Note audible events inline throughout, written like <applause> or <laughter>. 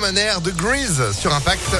comme un air de Grease sur Impact.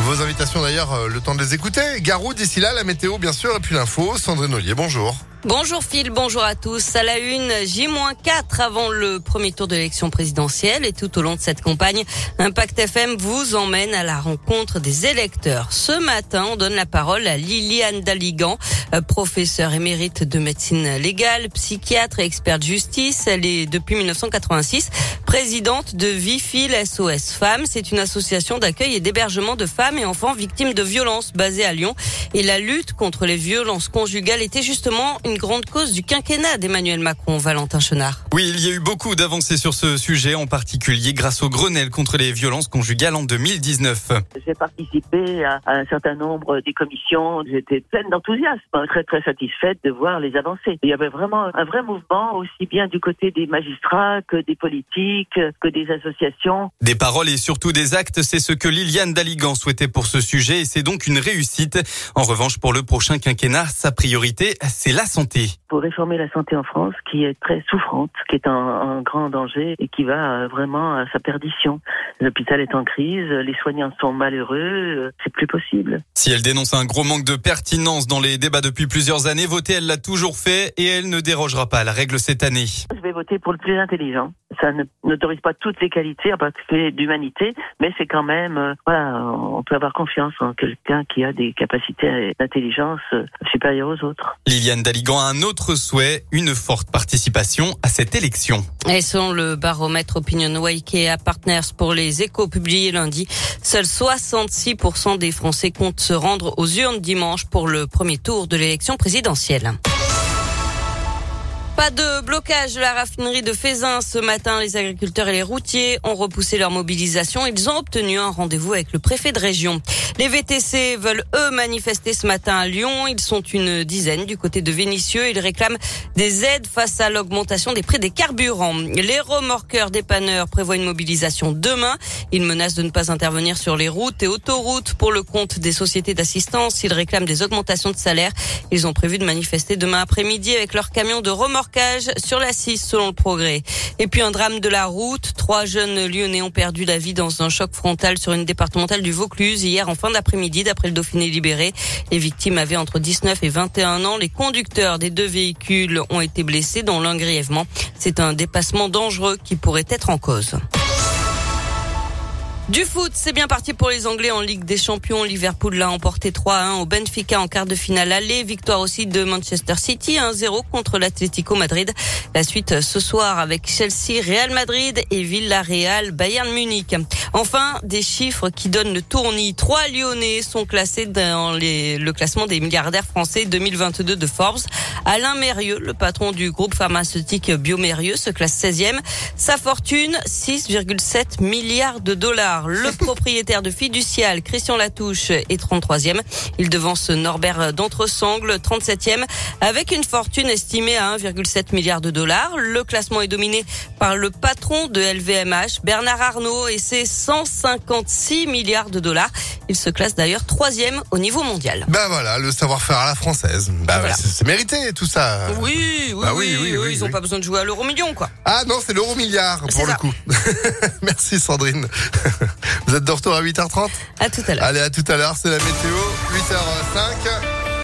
Vos invitations d'ailleurs, euh, le temps de les écouter. Garou, d'ici là, la météo bien sûr, et puis l'info. Sandrine Ollier, bonjour. Bonjour Phil, bonjour à tous. À la une, J-4 avant le premier tour de l'élection présidentielle et tout au long de cette campagne, Impact FM vous emmène à la rencontre des électeurs. Ce matin, on donne la parole à Liliane Daligan, euh, professeure émérite de médecine légale, psychiatre et experte justice. Elle est depuis 1986 présidente de Vifil SOS Femmes. C'est une association d'accueil et d'hébergement de femmes et enfants victimes de violences basée à Lyon. Et la lutte contre les violences conjugales était justement une grande cause du quinquennat d'Emmanuel Macron, Valentin Chenard. Oui, il y a eu beaucoup d'avancées sur ce sujet, en particulier grâce au Grenelle contre les violences conjugales en 2019. J'ai participé à, un certain nombre des commissions. J'étais pleine d'enthousiasme, très très satisfaite de voir les avancées. Il y avait vraiment un vrai mouvement, aussi bien du côté des magistrats que des politiques, que des associations. Des paroles et surtout des actes, c'est ce que Liliane Daligan souhaitait pour ce sujet et c'est donc une réussite. En revanche, pour le prochain quinquennat, sa priorité, c'est la santé. Pour réformer la santé en France, qui est très souffrante, qui est en, grand danger et qui va euh, vraiment à sa perdition. L'hôpital est en crise, les soignants sont malheureux, euh, c'est plus possible. Si elle dénonce un gros manque de pertinence dans les débats depuis plusieurs années, voter, elle l'a toujours fait et elle ne dérogera pas à la règle cette année. Je vais voter pour le plus intelligent. Ça n'autorise pas toutes les qualités, en particulier d'humanité, mais c'est quand même, euh, voilà, on peut avoir confiance en quelqu'un qui a des capacités d'intelligence supérieures aux autres. Liliane Un autre souhait, une forte participation à cette élection. Et selon le baromètre Opinion à Partners pour les échos publiés lundi, seuls 66% des Français comptent se rendre aux urnes dimanche pour le premier tour de l'élection présidentielle. Pas de blocage de la raffinerie de Fézin ce matin. Les agriculteurs et les routiers ont repoussé leur mobilisation. Ils ont obtenu un rendez-vous avec le préfet de région. Les VTC veulent eux manifester ce matin à Lyon. Ils sont une dizaine du côté de Vénissieux. Ils réclament des aides face à l'augmentation des prix des carburants. Les remorqueurs dépanneurs prévoient une mobilisation demain. Ils menacent de ne pas intervenir sur les routes et autoroutes pour le compte des sociétés d'assistance. Ils réclament des augmentations de salaire. Ils ont prévu de manifester demain après-midi avec leur camion de remorque sur la 6 selon le progrès. Et puis un drame de la route. Trois jeunes lyonnais ont perdu la vie dans un choc frontal sur une départementale du Vaucluse hier en fin d'après-midi d'après le Dauphiné libéré. Les victimes avaient entre 19 et 21 ans. Les conducteurs des deux véhicules ont été blessés dont l'un grièvement. C'est un dépassement dangereux qui pourrait être en cause. Du foot, c'est bien parti pour les Anglais en Ligue des Champions. Liverpool l'a emporté 3-1 au Benfica en quart de finale aller. Victoire aussi de Manchester City 1-0 contre l'Atlético Madrid. La suite ce soir avec Chelsea, Real Madrid et Villarreal, Bayern Munich. Enfin, des chiffres qui donnent le tournis. Trois Lyonnais sont classés dans le classement des milliardaires français 2022 de Forbes. Alain Mérieux, le patron du groupe pharmaceutique Biomérieux, se classe 16e. Sa fortune, 6,7 milliards de dollars. Le <laughs> propriétaire de Fiducial, Christian Latouche, est 33e. Il devance Norbert d'Entresangles, 37e, avec une fortune estimée à 1,7 milliard de dollars. Le classement est dominé par le patron de LVMH, Bernard Arnault, et ses 156 milliards de dollars. Il se classe d'ailleurs troisième au niveau mondial. Ben voilà, le savoir-faire à la française. Ben c'est mérité tout ça. Oui, oui, bah oui, oui, ils n'ont pas besoin de jouer à l'euro million, quoi. Ah non, c'est l'euro milliard pour le coup. <laughs> Merci Sandrine. <laughs> Vous êtes de retour à 8h30 À tout à l'heure. Allez, à tout à l'heure, c'est la météo. 8h05.